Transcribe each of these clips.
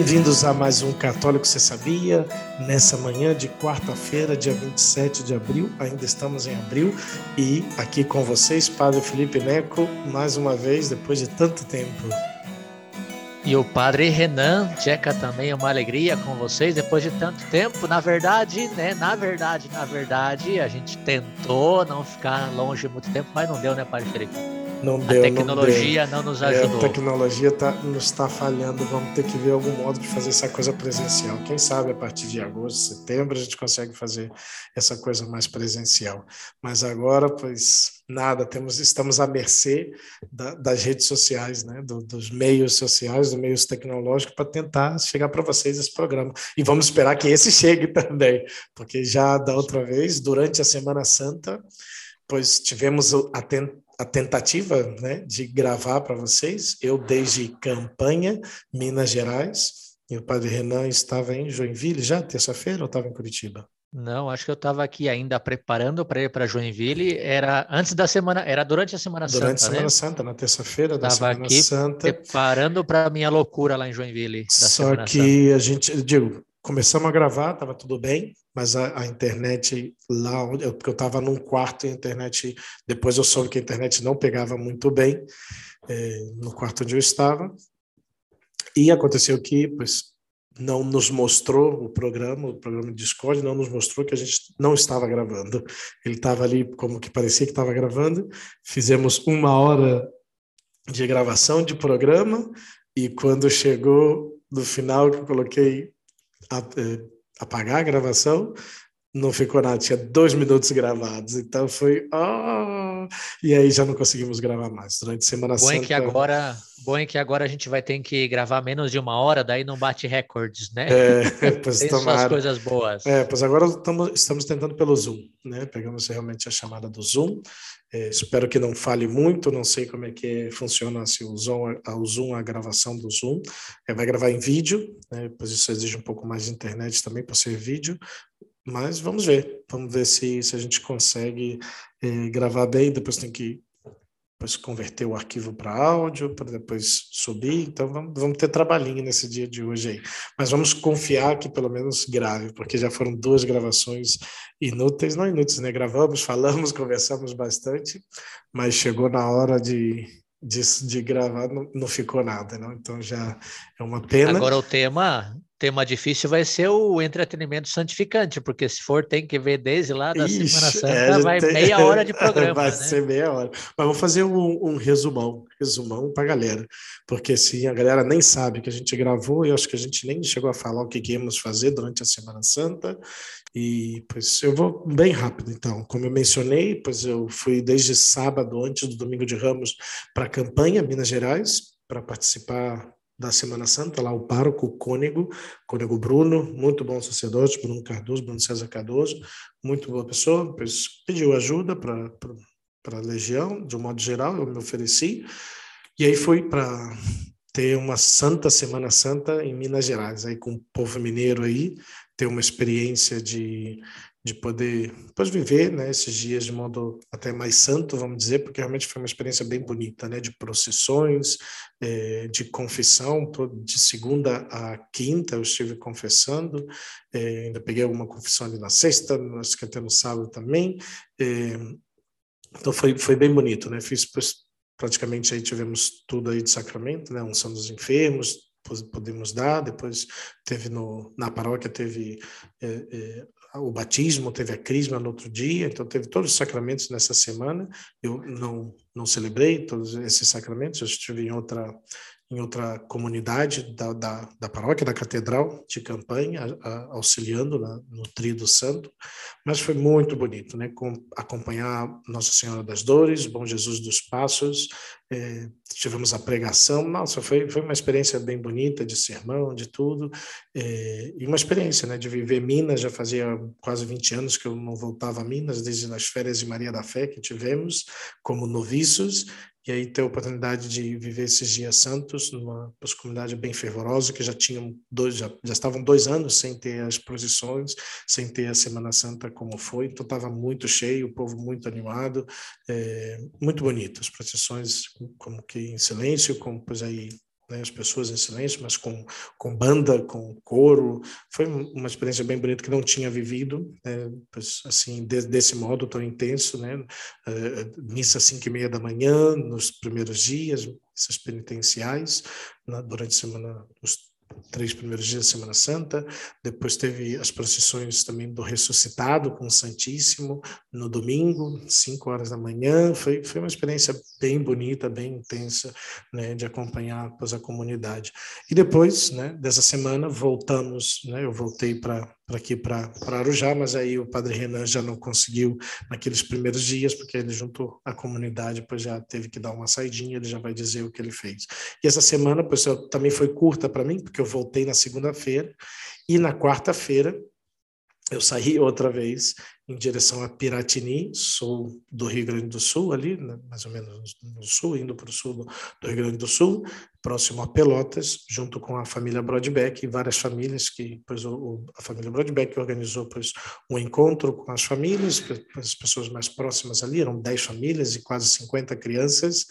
Bem-vindos a mais um Católico Você Sabia? Nessa manhã de quarta-feira, dia 27 de abril, ainda estamos em abril, e aqui com vocês, Padre Felipe Neco, mais uma vez, depois de tanto tempo. E o Padre Renan Jeca também, é uma alegria com vocês depois de tanto tempo. Na verdade, né? Na verdade, na verdade, a gente tentou não ficar longe muito tempo, mas não deu, né, Padre Felipe? Não deu, a tecnologia não, não nos ajudou. É, a tecnologia tá, nos está falhando. Vamos ter que ver algum modo de fazer essa coisa presencial. Quem sabe a partir de agosto, setembro, a gente consegue fazer essa coisa mais presencial. Mas agora, pois nada, temos, estamos à mercê da, das redes sociais, né? Do, dos meios sociais, dos meios tecnológicos, para tentar chegar para vocês esse programa. E vamos esperar que esse chegue também, porque já da outra vez, durante a Semana Santa, pois tivemos a, a tentativa né, de gravar para vocês. Eu, desde campanha, Minas Gerais, e o padre Renan estava em Joinville já, terça-feira, ou estava em Curitiba? Não, acho que eu estava aqui ainda preparando para ir para Joinville. Era antes da semana, era durante a Semana durante Santa. Durante a Semana né? Santa, na terça-feira da Semana aqui Santa. Preparando para a minha loucura lá em Joinville. Só que Santa. a gente, digo, começamos a gravar, estava tudo bem, mas a, a, internet lá, onde eu, porque eu estava num quarto e a internet, depois eu soube que a internet não pegava muito bem é, no quarto onde eu estava, e aconteceu que, pois, não nos mostrou o programa, o programa Discord não nos mostrou que a gente não estava gravando. Ele estava ali como que parecia que estava gravando. Fizemos uma hora de gravação de programa e quando chegou no final que eu coloquei apagar a gravação, não ficou nada, tinha dois minutos gravados, então foi. Oh! E aí já não conseguimos gravar mais. Durante a Semana bom Santa. É que agora, bom é que agora a gente vai ter que gravar menos de uma hora, daí não bate recordes, né? É, pois Tem suas coisas boas. É, pois agora estamos, estamos tentando pelo Zoom, né? Pegamos realmente a chamada do Zoom. É, espero que não fale muito, não sei como é que funciona se o Zoom, o Zoom, a gravação do Zoom. É, vai gravar em vídeo, né? pois isso exige um pouco mais de internet também para ser vídeo, mas vamos ver, vamos ver se, se a gente consegue é, gravar bem, depois tem que depois converter o arquivo para áudio, para depois subir. Então vamos, vamos, ter trabalhinho nesse dia de hoje aí. Mas vamos confiar que pelo menos grave, porque já foram duas gravações inúteis, não inúteis, né? Gravamos, falamos, conversamos bastante, mas chegou na hora de, de, de gravar, não, não ficou nada, não? Então já é uma pena. Agora o tema tema difícil vai ser o entretenimento santificante, porque se for tem que ver desde lá da Ixi, Semana Santa, é, vai tem... meia hora de programa. vai né? ser meia hora. Mas vamos fazer um, um resumão, resumão para a galera, porque se a galera nem sabe que a gente gravou, eu acho que a gente nem chegou a falar o que, que íamos fazer durante a Semana Santa, e pois eu vou bem rápido então. Como eu mencionei, pois eu fui desde sábado, antes do Domingo de Ramos, para a campanha Minas Gerais, para participar da Semana Santa, lá o pároco, cônego, cônego Bruno, muito bom sacerdote, Bruno Cardoso, Bruno César Cardoso, muito boa pessoa, pediu ajuda para a legião, de um modo geral, eu me ofereci, e aí fui para ter uma Santa Semana Santa em Minas Gerais, aí com o povo mineiro aí, ter uma experiência de de poder depois viver né, esses dias de modo até mais santo, vamos dizer, porque realmente foi uma experiência bem bonita, né, de procissões, é, de confissão, de segunda a quinta eu estive confessando, é, ainda peguei alguma confissão ali na sexta, acho que até no sábado também, é, então foi, foi bem bonito, né, fiz praticamente aí tivemos tudo aí de sacramento, né, unção dos enfermos, podemos dar, depois teve no, na paróquia teve é, é, o batismo, teve a crisma no outro dia, então teve todos os sacramentos nessa semana. Eu não não celebrei todos esses sacramentos, eu estive em outra em outra comunidade da, da, da paróquia, da catedral de campanha, a, a, auxiliando na, no Trio do Santo, mas foi muito bonito, né? Com, acompanhar Nossa Senhora das Dores, Bom Jesus dos Passos, é, tivemos a pregação, nossa, foi, foi uma experiência bem bonita, de sermão, de tudo, é, e uma experiência, né? De viver Minas, já fazia quase 20 anos que eu não voltava a Minas, desde as férias de Maria da Fé que tivemos, como noviços, e aí ter a oportunidade de viver esses dias santos numa comunidade bem fervorosa que já tinham dois já, já estavam dois anos sem ter as procissões sem ter a Semana Santa como foi. Então estava muito cheio o povo muito animado é, muito bonito. As procissões como que em silêncio como pois aí né, as pessoas em silêncio, mas com, com banda, com coro. Foi uma experiência bem bonita que não tinha vivido, né, assim, de, desse modo tão intenso, né? Uh, missa às cinco e meia da manhã, nos primeiros dias, missas penitenciais, na, durante a semana, os três primeiros dias da Semana Santa, depois teve as procissões também do ressuscitado com o Santíssimo no domingo, cinco horas da manhã, foi, foi uma experiência bem bonita, bem intensa, né, de acompanhar pois, a comunidade. E depois, né, dessa semana, voltamos, né, eu voltei para aqui para Arujá, mas aí o Padre Renan já não conseguiu naqueles primeiros dias, porque ele junto à comunidade, pois já teve que dar uma saidinha, ele já vai dizer o que ele fez. E essa semana, pois, também foi curta para mim, porque eu voltei na segunda-feira, e na quarta-feira eu saí outra vez em direção a Piratini, sul do Rio Grande do Sul, ali, né, mais ou menos no sul, indo para o sul do, Rio Grande do Sul, próximo a Pelotas, junto com a família Brodbeck e várias famílias que, pois, o, a família Brodbeck organizou, pois, um encontro com as famílias, as pessoas mais próximas ali, eram 10 famílias e quase 50 crianças,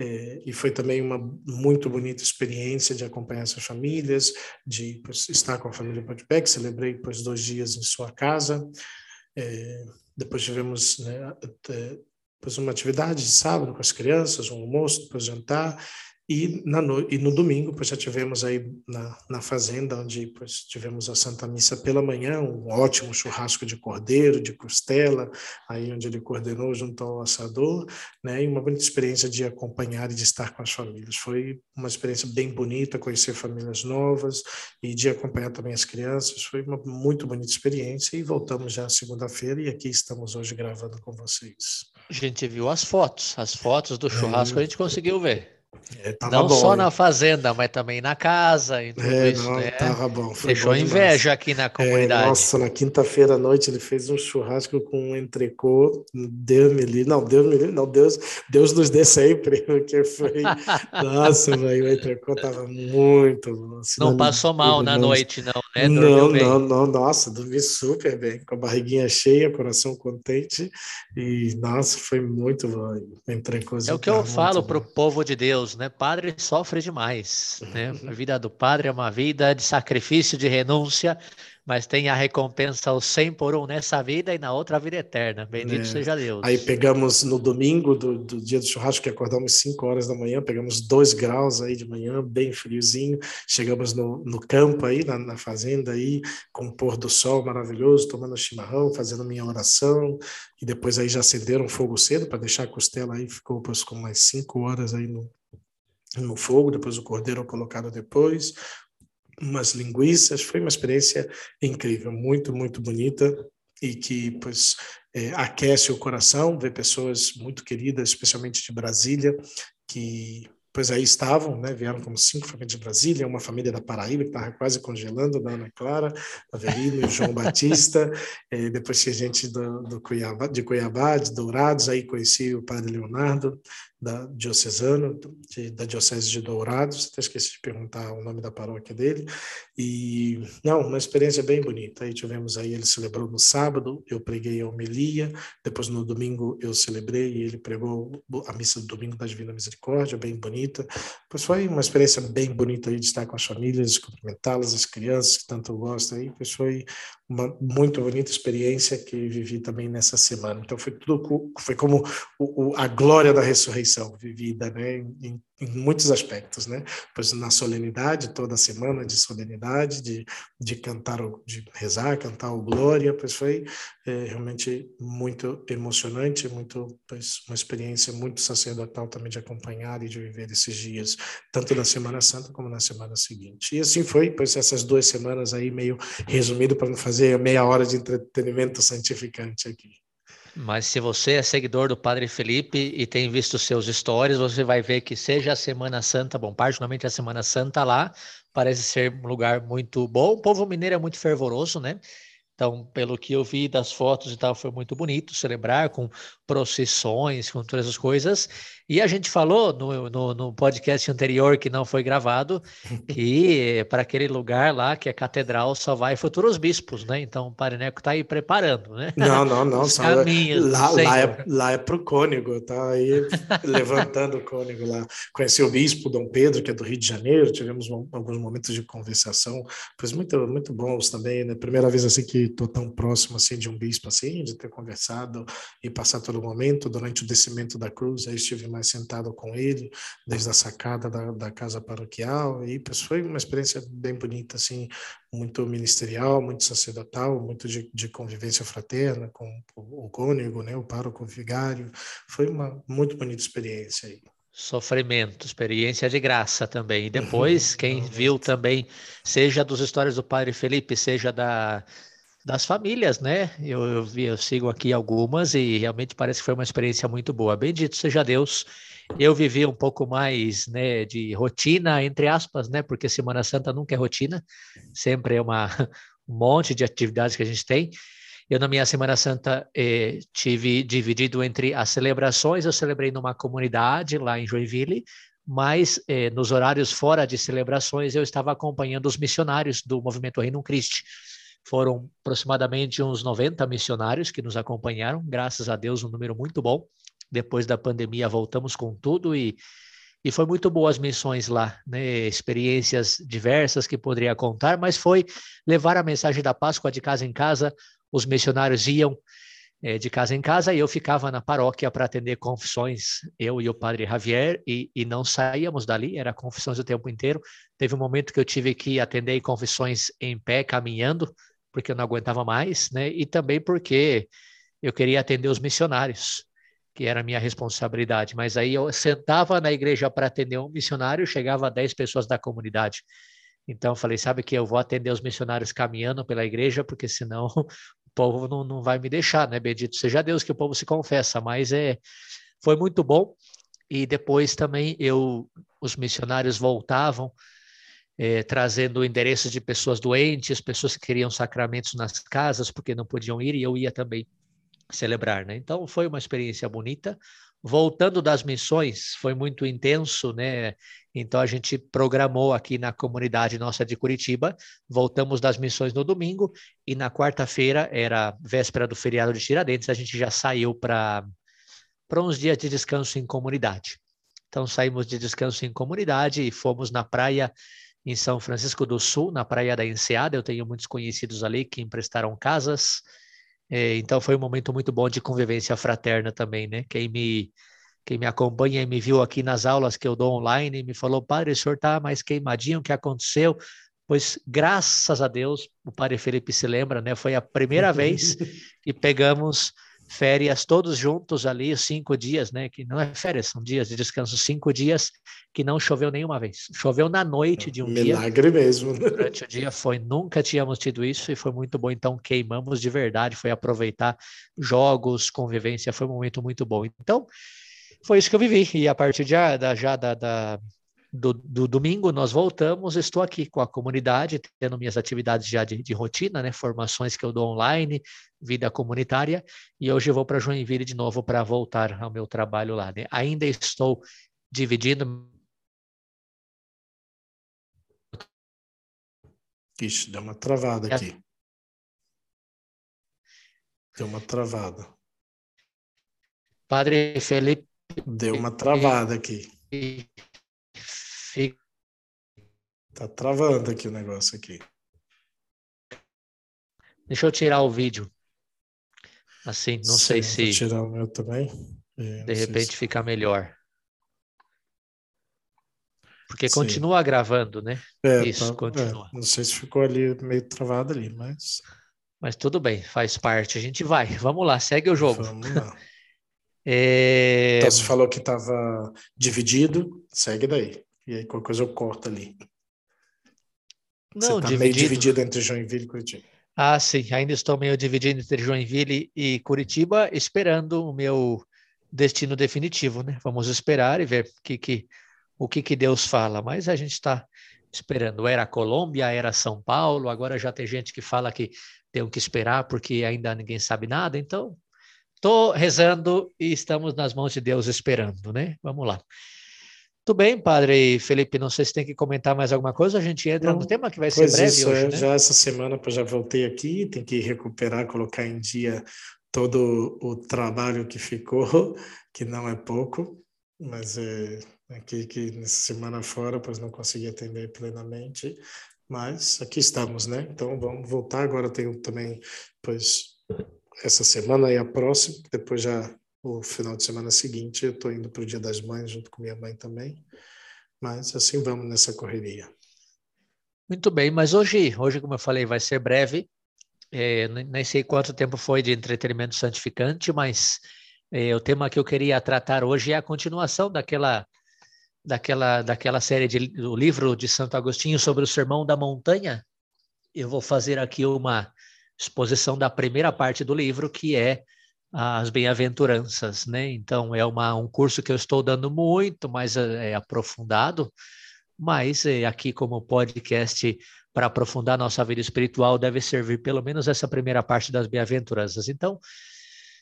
é, e foi também uma muito bonita experiência de acompanhar essas famílias, de pois, estar com a família Podpack. Celebrei pois, dois dias em sua casa. É, depois tivemos né, pois, uma atividade de sábado com as crianças, um almoço, depois jantar. E, na no, e no domingo, pois já tivemos aí na, na fazenda, onde pois, tivemos a Santa Missa pela manhã, um ótimo churrasco de cordeiro, de costela, aí onde ele coordenou junto ao assador, né? E uma bonita experiência de acompanhar e de estar com as famílias. Foi uma experiência bem bonita, conhecer famílias novas e de acompanhar também as crianças. Foi uma muito bonita experiência e voltamos já segunda-feira e aqui estamos hoje gravando com vocês. A gente viu as fotos, as fotos do churrasco é, a gente conseguiu ver. É, não bom, só hein? na fazenda, mas também na casa e tudo é, isso, não, né? Tava bom. Deixou bom inveja aqui na comunidade. É, nossa, na quinta-feira à noite ele fez um churrasco com um entrecô. Deus me livre. Não, Deus me livre. Não, Deus, Deus nos dê sempre, porque foi. nossa, velho, o entrecô tava muito bom. Não passou mal na noite, não, né? Não, não, não. Nossa, dormi super bem, com a barriguinha cheia, coração contente. E, nossa, foi muito bom. Entrecô. É o que eu falo para o povo de Deus, né? Padre sofre demais. Né? A vida do padre é uma vida de sacrifício, de renúncia, mas tem a recompensa ao 100 por um nessa vida e na outra vida eterna. Bendito é. seja Deus. Aí pegamos no domingo do, do, dia do churrasco, que acordamos 5 horas da manhã, pegamos 2 graus aí de manhã, bem friozinho. Chegamos no, no campo aí, na, na fazenda aí, com o pôr do sol maravilhoso, tomando chimarrão, fazendo minha oração. E depois aí já acenderam fogo cedo para deixar a costela aí, ficou com mais 5 horas aí no, no fogo, depois o cordeiro colocado depois, umas linguiças, foi uma experiência incrível, muito, muito bonita e que, pois, é, aquece o coração, ver pessoas muito queridas, especialmente de Brasília, que pois aí estavam, né, vieram como cinco famílias de Brasília, uma família da Paraíba que estava quase congelando, da Ana Clara, Avelino e João Batista, é, depois tinha gente do, do Cuiabá, de Cuiabá, de Dourados, aí conheci o padre Leonardo, da diocesano, de, da diocese de Dourados, até esqueci de perguntar o nome da paróquia dele, e não, uma experiência bem bonita, aí tivemos aí, ele celebrou no sábado, eu preguei a homilia, depois no domingo eu celebrei e ele pregou a missa do domingo da Divina Misericórdia, bem bonita, pois foi uma experiência bem bonita aí de estar com as famílias, cumprimentá-las, as crianças que tanto gostam aí, pois foi uma muito bonita experiência que vivi também nessa semana. Então foi tudo foi como o, o, a glória da ressurreição vivida, né, em, em muitos aspectos, né? Pois na solenidade toda semana de solenidade, de, de cantar, de rezar, cantar o glória, pois foi é, realmente muito emocionante, muito pois uma experiência muito sacerdotal também de acompanhar e de viver esses dias, tanto na Semana Santa como na semana seguinte. E assim foi, pois essas duas semanas aí meio resumido para não fazer fazer meia hora de entretenimento santificante aqui. Mas se você é seguidor do Padre Felipe e tem visto seus stories, você vai ver que seja a Semana Santa, bom, particularmente a Semana Santa lá, parece ser um lugar muito bom. O povo mineiro é muito fervoroso, né? Então, pelo que eu vi das fotos e tal, foi muito bonito celebrar com procissões, com todas as coisas. E a gente falou no, no, no podcast anterior, que não foi gravado, que para aquele lugar lá, que é catedral, só vai futuros bispos, né? Então, o Parineco está aí preparando, né? Não, não, não. Os caminhos lá, lá, é, lá é para o cônigo, tá aí levantando o cônigo lá. Conheci o bispo Dom Pedro, que é do Rio de Janeiro, tivemos alguns momentos de conversação, foi muito, muito bons também, né? Primeira vez assim que estou tão próximo assim de um bispo assim, de ter conversado e passar todo o momento durante o descimento da cruz, aí estive mais sentado com ele desde a sacada da, da casa paroquial e foi uma experiência bem bonita assim, muito ministerial, muito sacerdotal, muito de, de convivência fraterna com o, o cônego, né, o pároco vigário, foi uma muito bonita experiência aí. Sofrimento, experiência de graça também. E depois, quem viu também, seja dos histórias do Padre Felipe, seja da das famílias, né? Eu, eu, eu sigo aqui algumas e realmente parece que foi uma experiência muito boa. Bendito seja Deus. Eu vivi um pouco mais, né, de rotina entre aspas, né? Porque Semana Santa nunca é rotina, sempre é uma um monte de atividades que a gente tem. Eu na minha Semana Santa eh, tive dividido entre as celebrações. Eu celebrei numa comunidade lá em Joinville, mas eh, nos horários fora de celebrações eu estava acompanhando os missionários do Movimento Reino Christi. Foram aproximadamente uns 90 missionários que nos acompanharam, graças a Deus, um número muito bom. Depois da pandemia, voltamos com tudo e, e foi muito boas as missões lá, né? experiências diversas que poderia contar, mas foi levar a mensagem da Páscoa de casa em casa. Os missionários iam é, de casa em casa e eu ficava na paróquia para atender confissões, eu e o padre Javier, e, e não saíamos dali, era confissões o tempo inteiro. Teve um momento que eu tive que atender confissões em pé, caminhando, porque eu não aguentava mais, né? E também porque eu queria atender os missionários, que era a minha responsabilidade. Mas aí eu sentava na igreja para atender um missionário, chegava a 10 pessoas da comunidade. Então eu falei, sabe que eu vou atender os missionários caminhando pela igreja, porque senão o povo não, não vai me deixar, né? Bendito seja Deus que o povo se confessa, mas é foi muito bom. E depois também eu os missionários voltavam é, trazendo endereços de pessoas doentes, pessoas que queriam sacramentos nas casas porque não podiam ir, e eu ia também celebrar, né? Então foi uma experiência bonita. Voltando das missões, foi muito intenso, né? Então a gente programou aqui na comunidade nossa de Curitiba, voltamos das missões no domingo e na quarta-feira era véspera do feriado de Tiradentes, a gente já saiu para uns dias de descanso em comunidade. Então saímos de descanso em comunidade e fomos na praia em São Francisco do Sul, na Praia da Enseada. Eu tenho muitos conhecidos ali que emprestaram casas. É, então foi um momento muito bom de convivência fraterna também, né? Quem me quem me acompanha e me viu aqui nas aulas que eu dou online me falou, padre, o senhor está mais queimadinho, o que aconteceu? Pois, graças a Deus, o padre Felipe se lembra, né? Foi a primeira vez que pegamos férias todos juntos ali, cinco dias, né? Que não é férias, são dias de descanso, cinco dias que não choveu nenhuma vez. Choveu na noite de um Milagre dia. Milagre mesmo. Né? Durante o dia foi, nunca tínhamos tido isso e foi muito bom. Então queimamos de verdade, foi aproveitar jogos, convivência, foi um momento muito bom. Então foi isso que eu vivi e a partir de, da, já da, da do, do, domingo nós voltamos, estou aqui com a comunidade, tendo minhas atividades já de, de, rotina, né, formações que eu dou online, vida comunitária, e hoje eu vou para Joinville de novo para voltar ao meu trabalho lá. Né? Ainda estou dividindo. Ixi, deu uma travada aqui. Deu uma travada. Padre Felipe. Deu uma travada aqui. Fica... Tá travando aqui o negócio aqui. Deixa eu tirar o vídeo. Assim, não Sim, sei se. Tirar o meu também. É, de repente se... fica melhor. Porque Sim. continua gravando, né? É, Isso, tá, continua. É, não sei se ficou ali meio travado ali, mas. Mas tudo bem, faz parte. A gente vai. Vamos lá, segue o jogo. Vamos lá. É... Então, você falou que estava dividido, segue daí. E aí qualquer coisa eu corto ali. Não, Você tá dividido... meio dividido entre Joinville e Curitiba. Ah, sim, ainda estou meio dividido entre Joinville e Curitiba, esperando o meu destino definitivo, né? Vamos esperar e ver que, que, o que, que Deus fala. Mas a gente está esperando. Era Colômbia, era São Paulo, agora já tem gente que fala que tem que esperar porque ainda ninguém sabe nada. Então, estou rezando e estamos nas mãos de Deus esperando, né? Vamos lá. Tudo bem, padre Felipe, não sei se tem que comentar mais alguma coisa, a gente entra não, no tema que vai ser breve isso, hoje, é, né? Já essa semana eu já voltei aqui, tem que recuperar, colocar em dia todo o trabalho que ficou, que não é pouco, mas é, aqui que nessa semana fora, pois não consegui atender plenamente, mas aqui estamos, né? Então vamos voltar. Agora tenho também, pois, essa semana e a próxima, depois já o final de semana seguinte eu estou indo para o Dia das Mães junto com minha mãe também. Mas assim vamos nessa correria. Muito bem, mas hoje, hoje como eu falei, vai ser breve. É, nem sei quanto tempo foi de entretenimento santificante, mas é, o tema que eu queria tratar hoje é a continuação daquela daquela, daquela série de, do livro de Santo Agostinho sobre o Sermão da Montanha, eu vou fazer aqui uma exposição da primeira parte do livro, que é as bem-aventuranças, né? Então é uma, um curso que eu estou dando muito mais é, aprofundado, mas é, aqui como podcast para aprofundar nossa vida espiritual deve servir pelo menos essa primeira parte das bem-aventuranças. Então,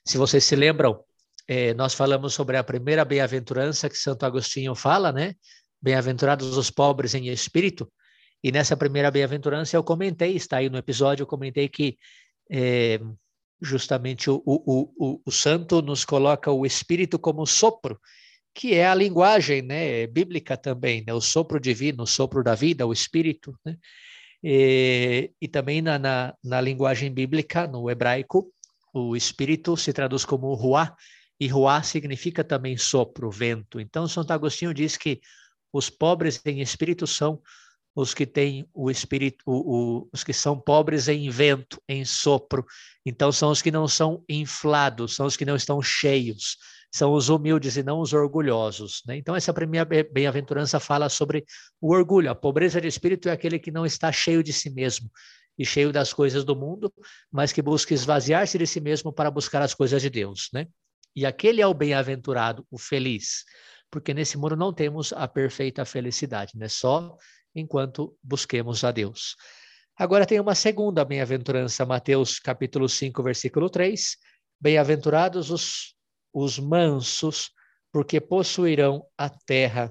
se vocês se lembram, é, nós falamos sobre a primeira bem-aventurança que Santo Agostinho fala, né? Bem-aventurados os pobres em espírito. E nessa primeira bem-aventurança eu comentei, está aí no episódio, eu comentei que é, justamente o, o, o, o, santo nos coloca o espírito como sopro, que é a linguagem né, bíblica também, né, o sopro divino, o sopro da vida, o espírito. Né? E, e também na, na, na linguagem bíblica, no hebraico, o espírito se traduz como ruá, e ruá significa também sopro, vento. Então, Santo Agostinho diz que os pobres em espírito são os que têm o espírito, o, o, os que são pobres em vento, em sopro. Então, são os que não são inflados, são os que não estão cheios, são os humildes e não os orgulhosos. Né? Então, essa primeira bem-aventurança fala sobre o orgulho. A pobreza de espírito é aquele que não está cheio de si mesmo e cheio das coisas do mundo, mas que busca esvaziar-se de si mesmo para buscar as coisas de Deus. Né? E aquele é o bem-aventurado, o feliz, porque nesse mundo não temos a perfeita felicidade, né? Só enquanto busquemos a Deus. Agora tem uma segunda bem-aventurança, Mateus capítulo 5, versículo 3. Bem-aventurados os, os mansos, porque possuirão a terra.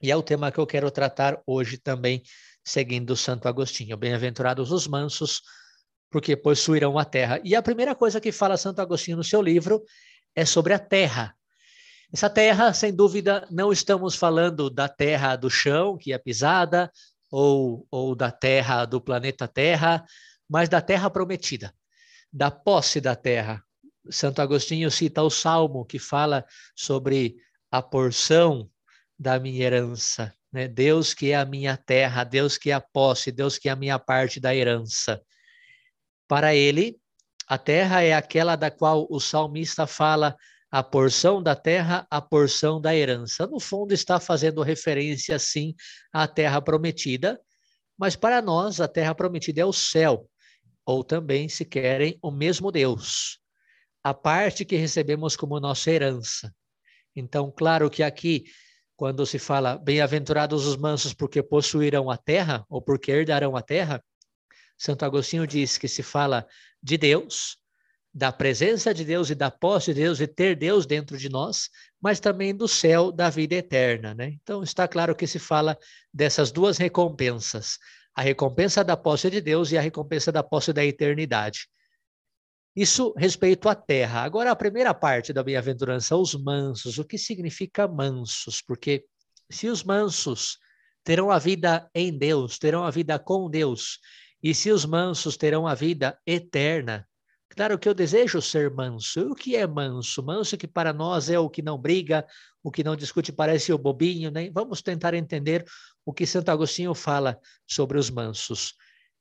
E é o tema que eu quero tratar hoje também, seguindo Santo Agostinho. Bem-aventurados os mansos, porque possuirão a terra. E a primeira coisa que fala Santo Agostinho no seu livro é sobre a terra. Essa terra, sem dúvida, não estamos falando da terra do chão, que é pisada, ou, ou da terra do planeta Terra, mas da terra prometida, da posse da terra. Santo Agostinho cita o Salmo, que fala sobre a porção da minha herança. Né? Deus que é a minha terra, Deus que é a posse, Deus que é a minha parte da herança. Para ele, a terra é aquela da qual o salmista fala a porção da terra, a porção da herança. No fundo, está fazendo referência, sim, à terra prometida, mas para nós, a terra prometida é o céu, ou também, se querem, o mesmo Deus. A parte que recebemos como nossa herança. Então, claro que aqui, quando se fala bem-aventurados os mansos porque possuirão a terra, ou porque herdarão a terra, Santo Agostinho diz que se fala de Deus, da presença de Deus e da posse de Deus e ter Deus dentro de nós, mas também do céu da vida eterna, né? Então está claro que se fala dessas duas recompensas, a recompensa da posse de Deus e a recompensa da posse da eternidade. Isso respeito à terra. Agora a primeira parte da bem-aventurança, os mansos. O que significa mansos? Porque se os mansos terão a vida em Deus, terão a vida com Deus, e se os mansos terão a vida eterna, claro que eu desejo ser manso. E o que é manso? Manso que para nós é o que não briga, o que não discute, parece o bobinho, né? Vamos tentar entender o que Santo Agostinho fala sobre os mansos.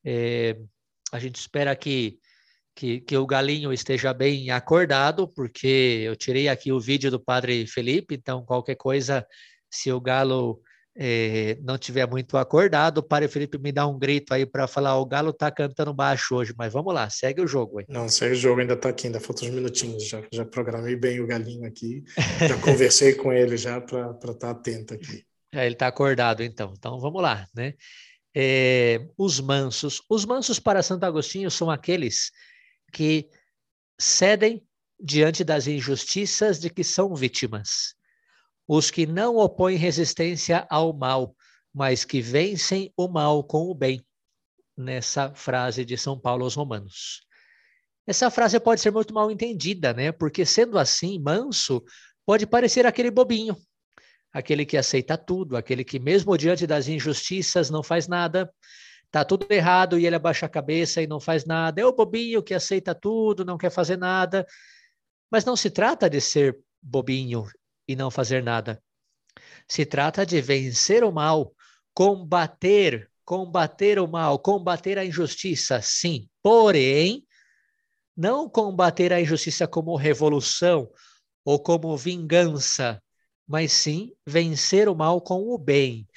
É, a gente espera que, que, que o galinho esteja bem acordado, porque eu tirei aqui o vídeo do Padre Felipe, então qualquer coisa, se o galo é, não tiver muito acordado, o Padre Felipe me dá um grito aí para falar: o Galo tá cantando baixo hoje, mas vamos lá, segue o jogo aí. Não, segue o jogo, ainda tá aqui, ainda faltam uns minutinhos. Já, já programei bem o galinho aqui, já conversei com ele já para estar tá atento aqui. É, ele está acordado, então. Então, vamos lá, né? É, os mansos. Os mansos para Santo Agostinho são aqueles que cedem diante das injustiças de que são vítimas. Os que não opõem resistência ao mal, mas que vencem o mal com o bem. Nessa frase de São Paulo aos Romanos. Essa frase pode ser muito mal entendida, né? Porque sendo assim, manso pode parecer aquele bobinho aquele que aceita tudo, aquele que, mesmo diante das injustiças, não faz nada, tá tudo errado e ele abaixa a cabeça e não faz nada. É o bobinho que aceita tudo, não quer fazer nada. Mas não se trata de ser bobinho e não fazer nada. Se trata de vencer o mal, combater, combater o mal, combater a injustiça, sim. Porém, não combater a injustiça como revolução ou como vingança, mas sim vencer o mal com o bem.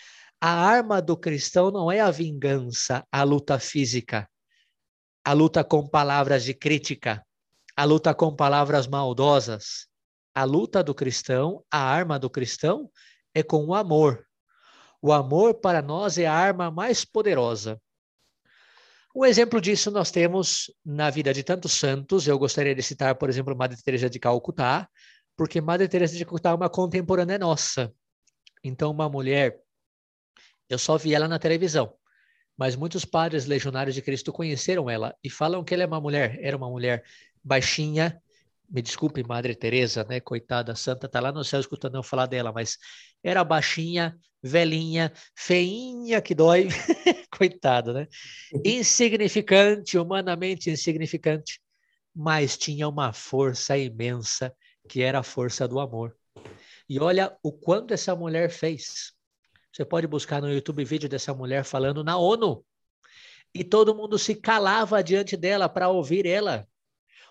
A arma do cristão não é a vingança, a luta física, a luta com palavras de crítica, a luta com palavras maldosas. A luta do cristão, a arma do cristão é com o amor. O amor para nós é a arma mais poderosa. Um exemplo disso nós temos na vida de tantos santos. Eu gostaria de citar, por exemplo, Madre Teresa de Calcutá, porque Madre Teresa de Calcutá é uma contemporânea nossa. Então, uma mulher, eu só vi ela na televisão, mas muitos padres legionários de Cristo conheceram ela e falam que ela é uma mulher, era uma mulher baixinha, me desculpe, Madre Teresa, né, coitada santa, tá lá no céu escutando eu falar dela, mas era baixinha, velhinha, feinha que dói, coitada, né? Insignificante, humanamente insignificante, mas tinha uma força imensa que era a força do amor. E olha o quanto essa mulher fez. Você pode buscar no YouTube vídeo dessa mulher falando na ONU. E todo mundo se calava diante dela para ouvir ela.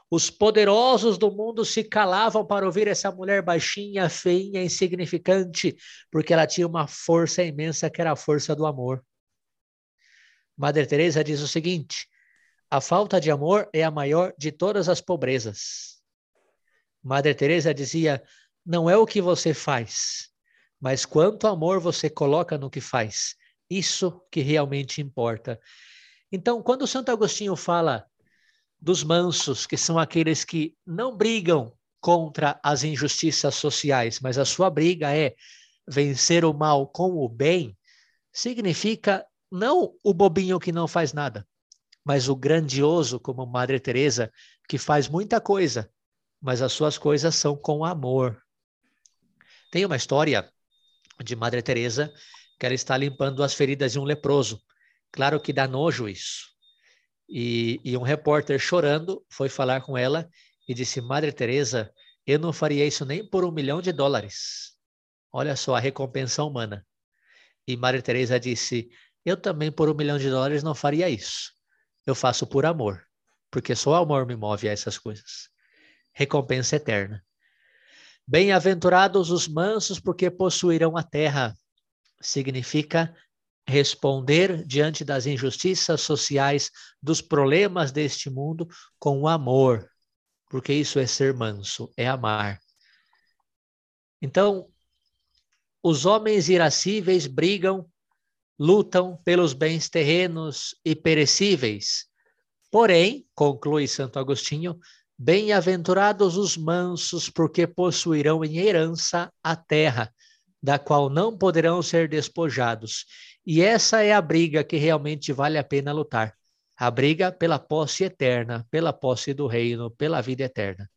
Os poderosos do mundo se calavam para ouvir essa mulher baixinha, feinha, insignificante, porque ela tinha uma força imensa que era a força do amor. Madre Teresa diz o seguinte: a falta de amor é a maior de todas as pobrezas. Madre Teresa dizia: não é o que você faz, mas quanto amor você coloca no que faz. Isso que realmente importa. Então, quando Santo Agostinho fala dos mansos, que são aqueles que não brigam contra as injustiças sociais, mas a sua briga é vencer o mal com o bem, significa não o bobinho que não faz nada, mas o grandioso como Madre Teresa, que faz muita coisa, mas as suas coisas são com amor. Tem uma história de Madre Teresa que ela está limpando as feridas de um leproso. Claro que dá nojo isso. E, e um repórter chorando foi falar com ela e disse: Madre Teresa, eu não faria isso nem por um milhão de dólares. Olha só a recompensa humana. E Madre Teresa disse: Eu também por um milhão de dólares não faria isso. Eu faço por amor, porque só o amor me move a essas coisas recompensa eterna. Bem-aventurados os mansos, porque possuirão a terra. Significa responder diante das injustiças sociais, dos problemas deste mundo com o amor, porque isso é ser manso, é amar. Então, os homens irascíveis brigam, lutam pelos bens terrenos e perecíveis. Porém, conclui Santo Agostinho, Bem-aventurados os mansos, porque possuirão em herança a terra, da qual não poderão ser despojados. E essa é a briga que realmente vale a pena lutar. A briga pela posse eterna, pela posse do reino, pela vida eterna.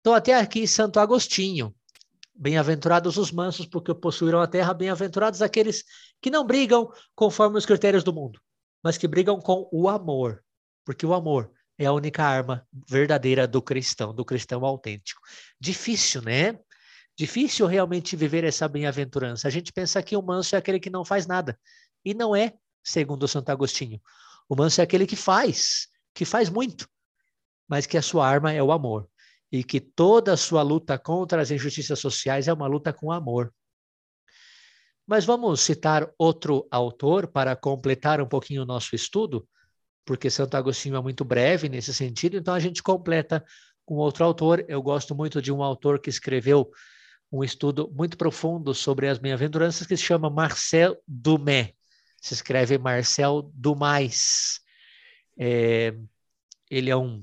Então, até aqui, Santo Agostinho. Bem-aventurados os mansos, porque possuirão a terra. Bem-aventurados aqueles que não brigam conforme os critérios do mundo, mas que brigam com o amor, porque o amor é a única arma verdadeira do cristão, do cristão autêntico. Difícil, né? Difícil realmente viver essa bem-aventurança. A gente pensa que o manso é aquele que não faz nada. E não é, segundo Santo Agostinho. O manso é aquele que faz, que faz muito, mas que a sua arma é o amor. E que toda a sua luta contra as injustiças sociais é uma luta com amor. Mas vamos citar outro autor para completar um pouquinho o nosso estudo porque Santo Agostinho é muito breve nesse sentido, então a gente completa com outro autor. Eu gosto muito de um autor que escreveu um estudo muito profundo sobre as bem-aventuranças que se chama Marcel Dumais. Se escreve Marcel Dumais. É, ele é um,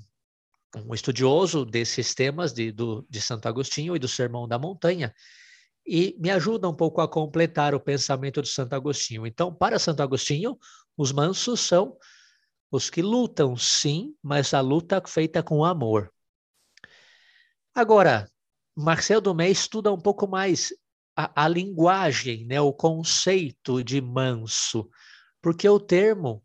um estudioso desses temas de, do, de Santo Agostinho e do Sermão da Montanha e me ajuda um pouco a completar o pensamento de Santo Agostinho. Então, para Santo Agostinho, os mansos são os que lutam, sim, mas a luta feita com amor. Agora, Marcel Dumé estuda um pouco mais a, a linguagem, né, o conceito de manso, porque o termo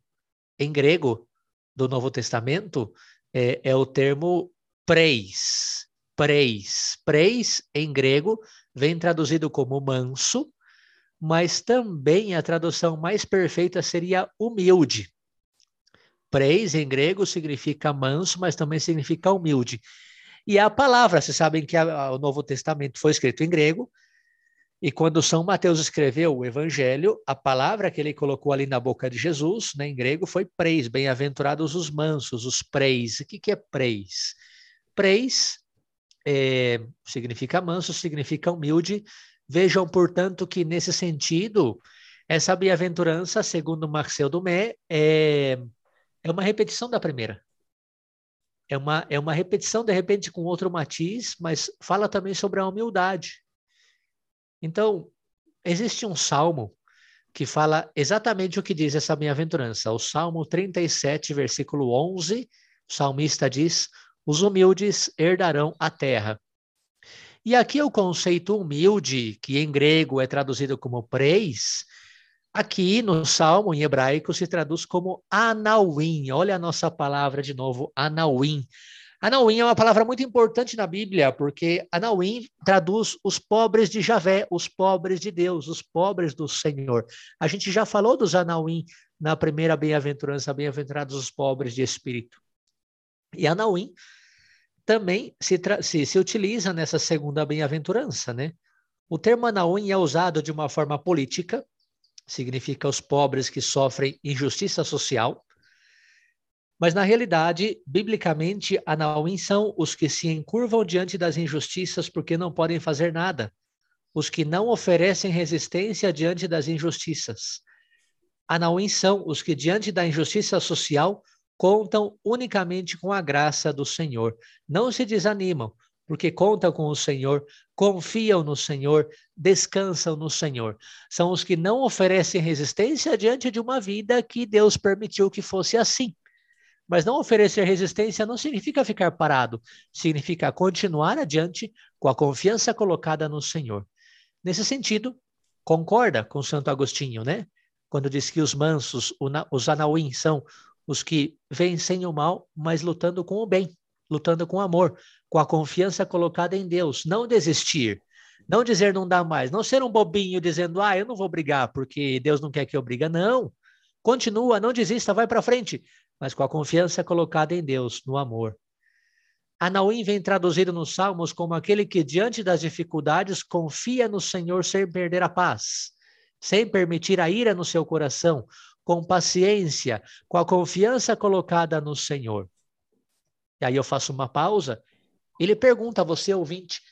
em grego do Novo Testamento é, é o termo preis, preis. Preis, em grego, vem traduzido como manso, mas também a tradução mais perfeita seria humilde. Preis, em grego, significa manso, mas também significa humilde. E a palavra, vocês sabem que a, a, o Novo Testamento foi escrito em grego, e quando São Mateus escreveu o Evangelho, a palavra que ele colocou ali na boca de Jesus, né, em grego, foi preis, bem-aventurados os mansos, os preis. O que, que é preis? Preis é, significa manso, significa humilde. Vejam, portanto, que nesse sentido, essa bem-aventurança, segundo Marcel Dumé, é, é uma repetição da primeira. É uma, é uma repetição, de repente, com outro matiz, mas fala também sobre a humildade. Então, existe um salmo que fala exatamente o que diz essa bem-aventurança. O Salmo 37, versículo 11, o salmista diz: Os humildes herdarão a terra. E aqui o conceito humilde, que em grego é traduzido como preis, aqui no salmo em hebraico se traduz como anauim. Olha a nossa palavra de novo, anauim. Anauim é uma palavra muito importante na Bíblia, porque Anauim traduz os pobres de Javé, os pobres de Deus, os pobres do Senhor. A gente já falou dos Anauim na primeira bem-aventurança, bem-aventurados os pobres de espírito. E Anauim também se, se, se utiliza nessa segunda bem-aventurança, né? O termo Anauim é usado de uma forma política, significa os pobres que sofrem injustiça social, mas, na realidade, biblicamente, Anauim são os que se encurvam diante das injustiças porque não podem fazer nada, os que não oferecem resistência diante das injustiças. Anauim são os que, diante da injustiça social, contam unicamente com a graça do Senhor. Não se desanimam, porque contam com o Senhor, confiam no Senhor, descansam no Senhor. São os que não oferecem resistência diante de uma vida que Deus permitiu que fosse assim. Mas não oferecer resistência não significa ficar parado, significa continuar adiante com a confiança colocada no Senhor. Nesse sentido, concorda com Santo Agostinho, né? Quando diz que os mansos, os anauim, são os que vencem o mal, mas lutando com o bem, lutando com amor, com a confiança colocada em Deus, não desistir, não dizer não dá mais, não ser um bobinho dizendo, ah, eu não vou brigar porque Deus não quer que eu briga, não. Continua, não desista, vai para frente mas com a confiança colocada em Deus, no amor. Anauim vem traduzido nos Salmos como aquele que, diante das dificuldades, confia no Senhor sem perder a paz, sem permitir a ira no seu coração, com paciência, com a confiança colocada no Senhor. E aí eu faço uma pausa. Ele pergunta a você, ouvinte,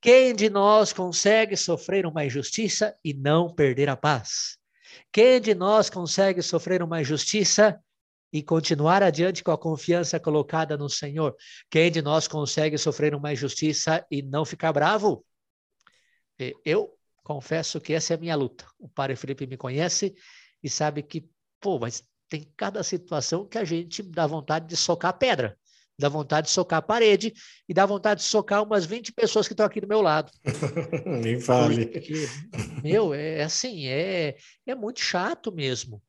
quem de nós consegue sofrer uma injustiça e não perder a paz? Quem de nós consegue sofrer uma injustiça e continuar adiante com a confiança colocada no Senhor. Quem de nós consegue sofrer uma injustiça e não ficar bravo? Eu confesso que essa é a minha luta. O Padre Felipe me conhece e sabe que, pô, mas tem cada situação que a gente dá vontade de socar a pedra, dá vontade de socar a parede e dá vontade de socar umas 20 pessoas que estão aqui do meu lado. Nem fale. Porque, meu, é assim, é, é muito chato mesmo.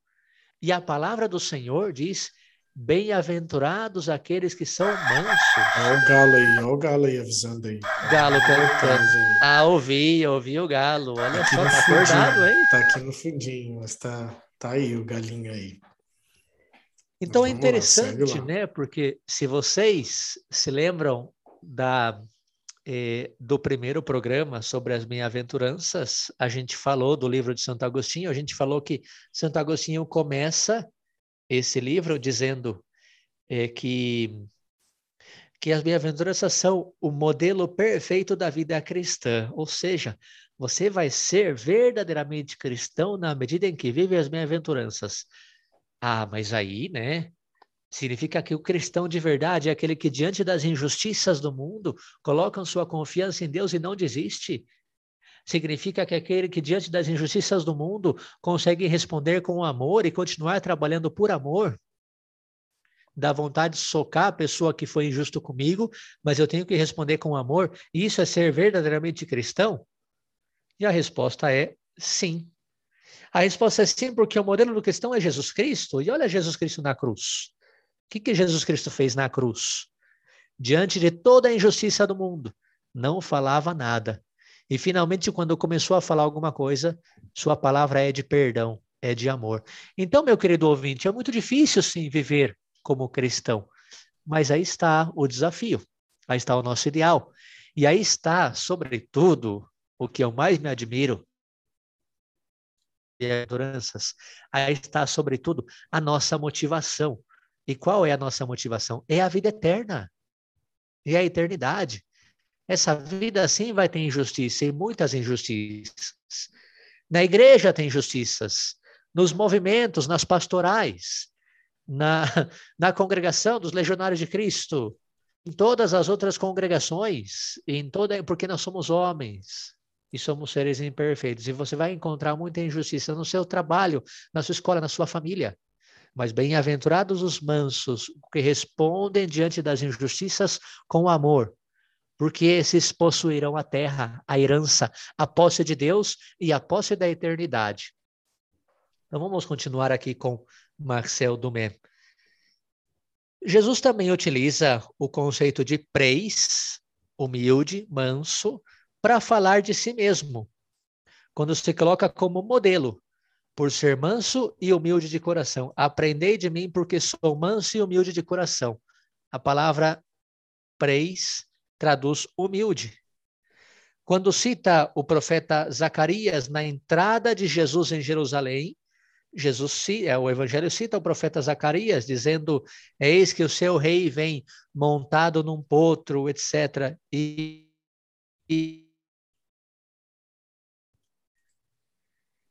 E a palavra do Senhor diz: Bem-aventurados aqueles que são mansos. Olha o galo aí, olha o galo aí avisando aí. Galo cantando. Ah, ouvi, ouvi o galo. Olha tá só, tá acordado, hein? Tá aqui no fundinho, mas tá, tá aí o galinho aí. Então é interessante, lá, né? Porque se vocês se lembram da eh, do primeiro programa sobre as bem-aventuranças, a gente falou do livro de Santo Agostinho, a gente falou que Santo Agostinho começa esse livro dizendo eh, que que as bem-aventuranças são o modelo perfeito da vida cristã, ou seja, você vai ser verdadeiramente cristão na medida em que vive as bem-aventuranças. Ah, mas aí, né? Significa que o cristão de verdade é aquele que, diante das injustiças do mundo, coloca sua confiança em Deus e não desiste. Significa que aquele que, diante das injustiças do mundo, consegue responder com amor e continuar trabalhando por amor dá vontade de socar a pessoa que foi injusto comigo, mas eu tenho que responder com amor. Isso é ser verdadeiramente cristão? E a resposta é sim. A resposta é sim, porque o modelo do cristão é Jesus Cristo. E olha Jesus Cristo na cruz. O que, que Jesus Cristo fez na cruz? Diante de toda a injustiça do mundo, não falava nada. E finalmente, quando começou a falar alguma coisa, sua palavra é de perdão, é de amor. Então, meu querido ouvinte, é muito difícil sim viver como cristão. Mas aí está o desafio, aí está o nosso ideal. E aí está, sobretudo, o que eu mais me admiro endurâncias, aí está, sobretudo, a nossa motivação. E qual é a nossa motivação? É a vida eterna. É a eternidade. Essa vida, assim, vai ter injustiça, e muitas injustiças. Na igreja tem injustiças, nos movimentos, nas pastorais, na, na congregação dos legionários de Cristo, em todas as outras congregações, em toda, porque nós somos homens e somos seres imperfeitos. E você vai encontrar muita injustiça no seu trabalho, na sua escola, na sua família. Mas bem-aventurados os mansos, que respondem diante das injustiças com amor, porque esses possuirão a terra, a herança, a posse de Deus e a posse da eternidade. Então vamos continuar aqui com Marcel Dumé. Jesus também utiliza o conceito de preis, humilde, manso, para falar de si mesmo, quando se coloca como modelo, por ser manso e humilde de coração. Aprendei de mim, porque sou manso e humilde de coração. A palavra preis traduz humilde. Quando cita o profeta Zacarias na entrada de Jesus em Jerusalém, Jesus, é, o Evangelho cita o profeta Zacarias, dizendo: Eis que o seu rei vem montado num potro, etc. E, e,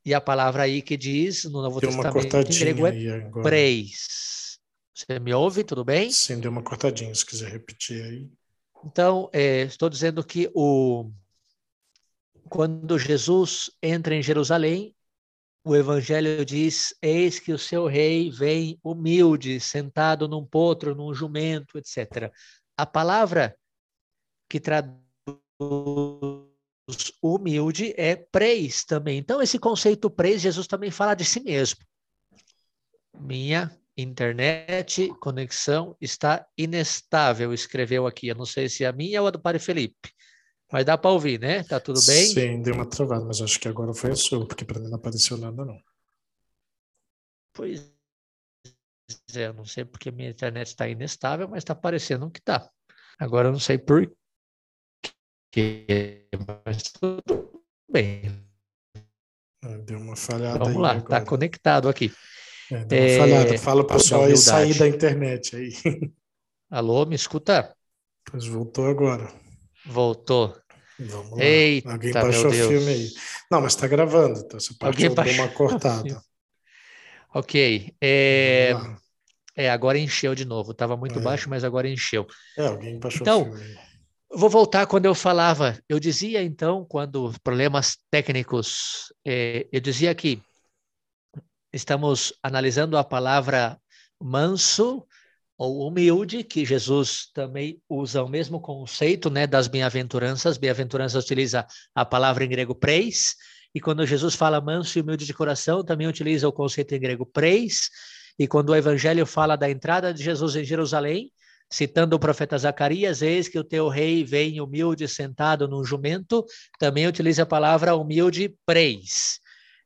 e a palavra aí que diz no Novo deu Testamento em grego é preis. Você me ouve? Tudo bem? Sim, deu uma cortadinha, se quiser repetir aí. Então, é, estou dizendo que o, quando Jesus entra em Jerusalém, o Evangelho diz: Eis que o seu rei vem humilde, sentado num potro, num jumento, etc. A palavra que traduz humilde é preis também. Então, esse conceito preis, Jesus também fala de si mesmo. Minha internet, conexão está inestável, escreveu aqui. Eu não sei se é a minha ou a do Padre Felipe. Mas dá para ouvir, né? Tá tudo bem? Sim, deu uma travada, mas acho que agora foi a sua, porque para mim não apareceu nada, não. Pois é, não sei porque minha internet está inestável, mas está parecendo que está. Agora eu não sei por quê, mas tudo bem. É, deu uma falhada Vamos lá, está conectado aqui. É, deu uma é, falhada. Fala para o pessoal aí sair da internet aí. Alô, me escuta? Pois voltou agora. Voltou. Vamos lá. Eita, Alguém baixou o filme aí. Não, mas está gravando, então você pode dar uma cortada. ok. É... é, agora encheu de novo. Estava muito é. baixo, mas agora encheu. É, alguém baixou então, o filme. Vou voltar quando eu falava. Eu dizia então, quando problemas técnicos, é, eu dizia que estamos analisando a palavra manso ou humilde, que Jesus também usa o mesmo conceito né, das bem-aventuranças. Bem-aventuranças utiliza a palavra em grego preis, e quando Jesus fala manso e humilde de coração, também utiliza o conceito em grego preis. E quando o evangelho fala da entrada de Jesus em Jerusalém, citando o profeta Zacarias, eis que o teu rei vem humilde sentado num jumento, também utiliza a palavra humilde preis.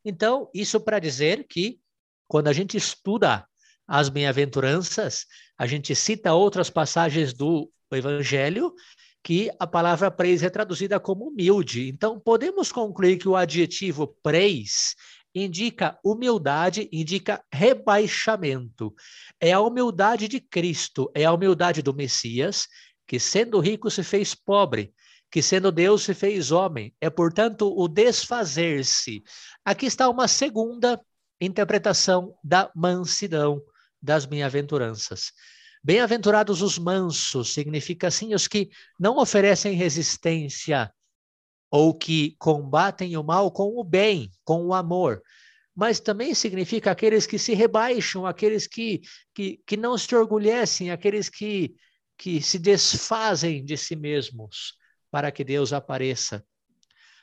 Então, isso para dizer que quando a gente estuda as bem-aventuranças, a gente cita outras passagens do Evangelho que a palavra preis é traduzida como humilde. Então, podemos concluir que o adjetivo preis indica humildade, indica rebaixamento. É a humildade de Cristo, é a humildade do Messias que sendo rico se fez pobre, que sendo Deus se fez homem. É, portanto, o desfazer-se. Aqui está uma segunda interpretação da mansidão das bem-aventuranças. Bem-aventurados os mansos, significa assim os que não oferecem resistência ou que combatem o mal com o bem, com o amor. Mas também significa aqueles que se rebaixam, aqueles que, que, que não se orgulhecem, aqueles que, que se desfazem de si mesmos para que Deus apareça.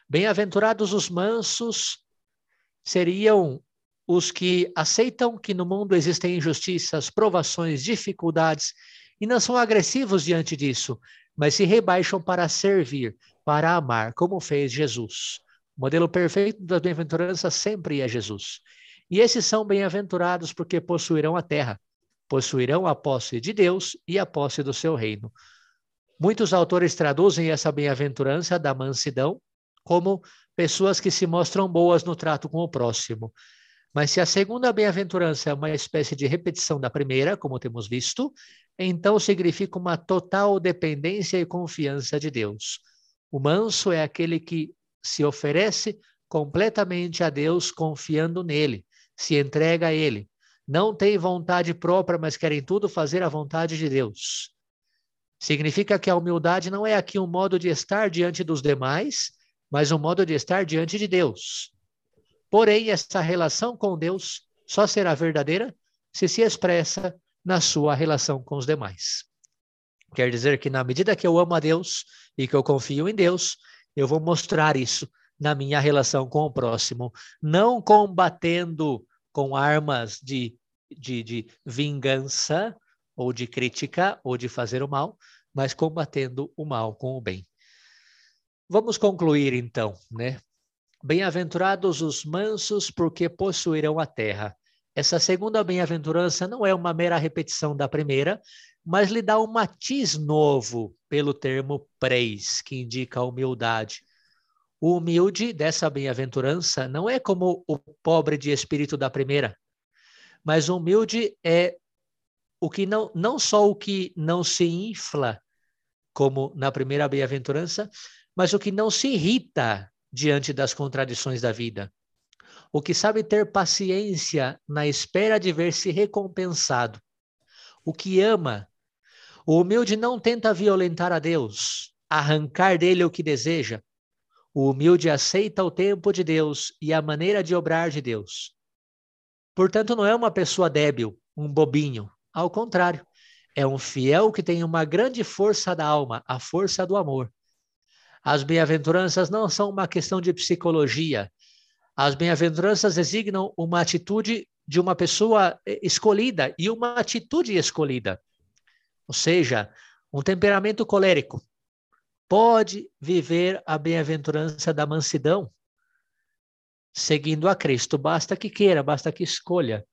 Bem-aventurados os mansos seriam os que aceitam que no mundo existem injustiças, provações, dificuldades e não são agressivos diante disso, mas se rebaixam para servir, para amar, como fez Jesus. O modelo perfeito das bem-aventuranças sempre é Jesus. E esses são bem-aventurados porque possuirão a terra, possuirão a posse de Deus e a posse do seu reino. Muitos autores traduzem essa bem-aventurança da mansidão como pessoas que se mostram boas no trato com o próximo. Mas se a segunda bem-aventurança é uma espécie de repetição da primeira, como temos visto, então significa uma total dependência e confiança de Deus. O manso é aquele que se oferece completamente a Deus, confiando nele, se entrega a ele. Não tem vontade própria, mas querem tudo fazer a vontade de Deus. Significa que a humildade não é aqui um modo de estar diante dos demais, mas um modo de estar diante de Deus. Porém, essa relação com Deus só será verdadeira se se expressa na sua relação com os demais. Quer dizer que, na medida que eu amo a Deus e que eu confio em Deus, eu vou mostrar isso na minha relação com o próximo, não combatendo com armas de, de, de vingança, ou de crítica, ou de fazer o mal, mas combatendo o mal com o bem. Vamos concluir então, né? Bem-aventurados os mansos, porque possuirão a terra. Essa segunda bem-aventurança não é uma mera repetição da primeira, mas lhe dá um matiz novo pelo termo preis, que indica a humildade. O humilde dessa bem-aventurança não é como o pobre de espírito da primeira, mas o humilde é o que não, não só o que não se infla, como na primeira bem-aventurança, mas o que não se irrita diante das contradições da vida. O que sabe ter paciência na espera de ver-se recompensado. O que ama. O humilde não tenta violentar a Deus, arrancar dele o que deseja. O humilde aceita o tempo de Deus e a maneira de obrar de Deus. Portanto, não é uma pessoa débil, um bobinho, ao contrário, é um fiel que tem uma grande força da alma, a força do amor. As bem-aventuranças não são uma questão de psicologia. As bem-aventuranças designam uma atitude de uma pessoa eh, escolhida e uma atitude escolhida. Ou seja, um temperamento colérico pode viver a bem-aventurança da mansidão, seguindo a Cristo. Basta que queira, basta que escolha.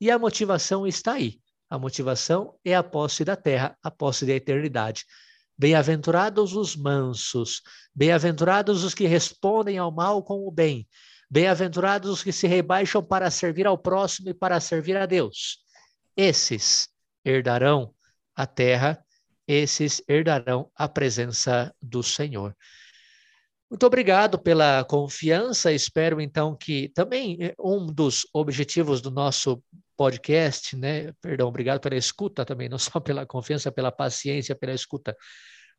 E a motivação está aí. A motivação é a posse da terra, a posse da eternidade. Bem-aventurados os mansos, bem-aventurados os que respondem ao mal com o bem, bem-aventurados os que se rebaixam para servir ao próximo e para servir a Deus. Esses herdarão a terra, esses herdarão a presença do Senhor. Muito obrigado pela confiança. Espero então que também eh, um dos objetivos do nosso podcast, né? Perdão, obrigado pela escuta também, não só pela confiança, pela paciência, pela escuta.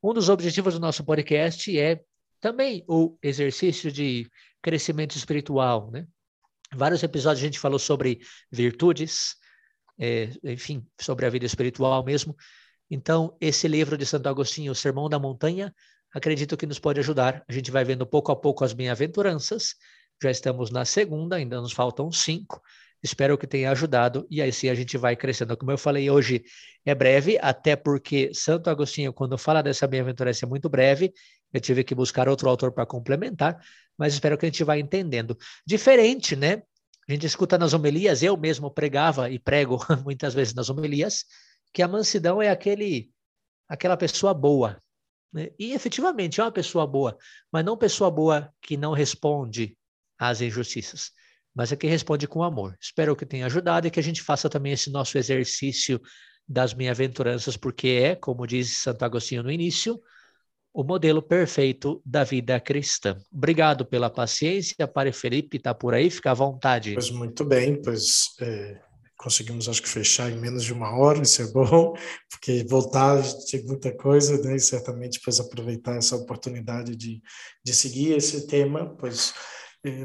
Um dos objetivos do nosso podcast é também o exercício de crescimento espiritual, né? Vários episódios a gente falou sobre virtudes, é, enfim, sobre a vida espiritual mesmo. Então, esse livro de Santo Agostinho, O Sermão da Montanha, acredito que nos pode ajudar. A gente vai vendo pouco a pouco as bem-aventuranças. Já estamos na segunda, ainda nos faltam cinco. Espero que tenha ajudado e aí sim a gente vai crescendo. Como eu falei hoje, é breve, até porque Santo Agostinho, quando fala dessa bem-aventurança, é muito breve. Eu tive que buscar outro autor para complementar, mas espero que a gente vá entendendo. Diferente, né? A gente escuta nas homilias, eu mesmo pregava e prego muitas vezes nas homilias, que a mansidão é aquele aquela pessoa boa. Né? E efetivamente é uma pessoa boa, mas não pessoa boa que não responde às injustiças mas é que responde com amor. Espero que tenha ajudado e que a gente faça também esse nosso exercício das bem-aventuranças, porque é, como disse Santo Agostinho no início, o modelo perfeito da vida cristã. Obrigado pela paciência, Padre Felipe, está por aí, fica à vontade. Pois muito bem, pois é, conseguimos acho que fechar em menos de uma hora, isso é bom, porque voltar tem muita coisa, né, e certamente depois aproveitar essa oportunidade de, de seguir esse tema, pois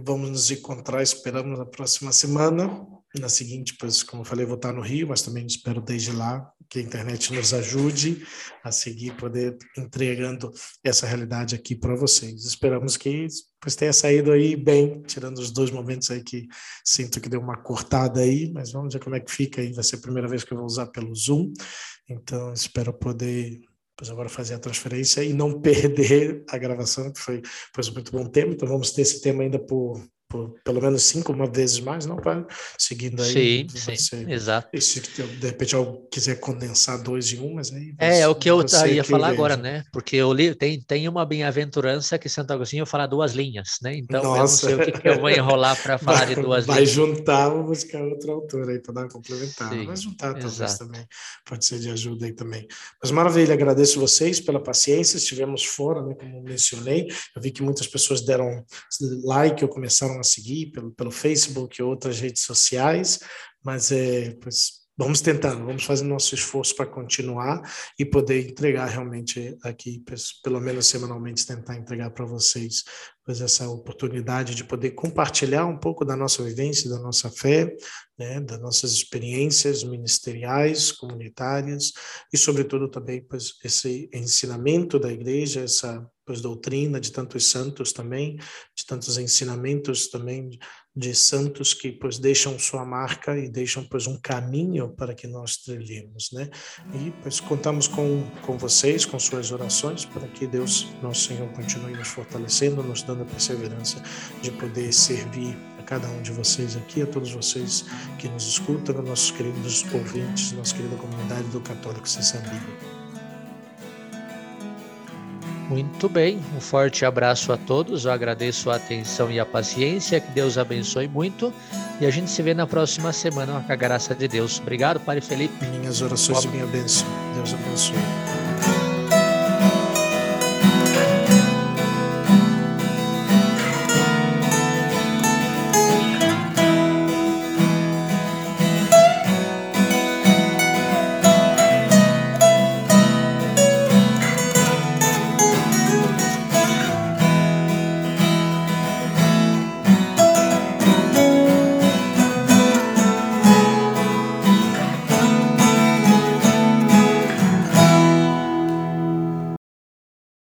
vamos nos encontrar, esperamos na próxima semana, na seguinte, pois, como eu falei, vou estar no Rio, mas também espero desde lá que a internet nos ajude a seguir, poder entregando essa realidade aqui para vocês. Esperamos que pois, tenha saído aí bem, tirando os dois momentos aí que sinto que deu uma cortada aí, mas vamos ver como é que fica aí. Vai ser a primeira vez que eu vou usar pelo Zoom, então espero poder pois agora fazer a transferência e não perder a gravação, que foi pois, muito bom tempo. Então vamos ter esse tema ainda por por pelo menos cinco uma vezes mais, não para seguindo aí. Sim, sim, ser, exato. E se de repente eu quiser condensar dois em um, mas aí. É, é o que eu ia falar agora, né? Porque eu li, tem, tem uma bem-aventurança que Santo Agostinho fala duas linhas, né? Então Nossa. eu não sei o que, que eu vou enrolar para falar vai, de duas vai linhas. Vai juntar, vou buscar outra autora aí para dar uma complementar. Vai juntar talvez exato. também, pode ser de ajuda aí também. Mas maravilha, agradeço vocês pela paciência, estivemos fora, né, como mencionei, eu vi que muitas pessoas deram like ou começaram a seguir pelo, pelo Facebook e outras redes sociais, mas é, pois, vamos tentando, vamos fazer nosso esforço para continuar e poder entregar realmente aqui, pelo menos semanalmente, tentar entregar para vocês pois essa oportunidade de poder compartilhar um pouco da nossa vivência, da nossa fé, né, das nossas experiências ministeriais, comunitárias e, sobretudo, também pois, esse ensinamento da igreja, essa pois, doutrina de tantos santos também, de tantos ensinamentos também de santos que pois deixam sua marca e deixam pois um caminho para que nós trilhemos, né? E pois contamos com com vocês, com suas orações para que Deus, nosso Senhor, continue nos fortalecendo, nos dando a perseverança de poder servir a cada um de vocês aqui, a todos vocês que nos escutam, nossos queridos ouvintes, nossa querida comunidade do Católico Bíblia. Muito bem, um forte abraço a todos. Eu agradeço a atenção e a paciência. Que Deus abençoe muito. E a gente se vê na próxima semana com a graça de Deus. Obrigado, Padre Felipe. Minhas orações e minha bênção. Deus abençoe.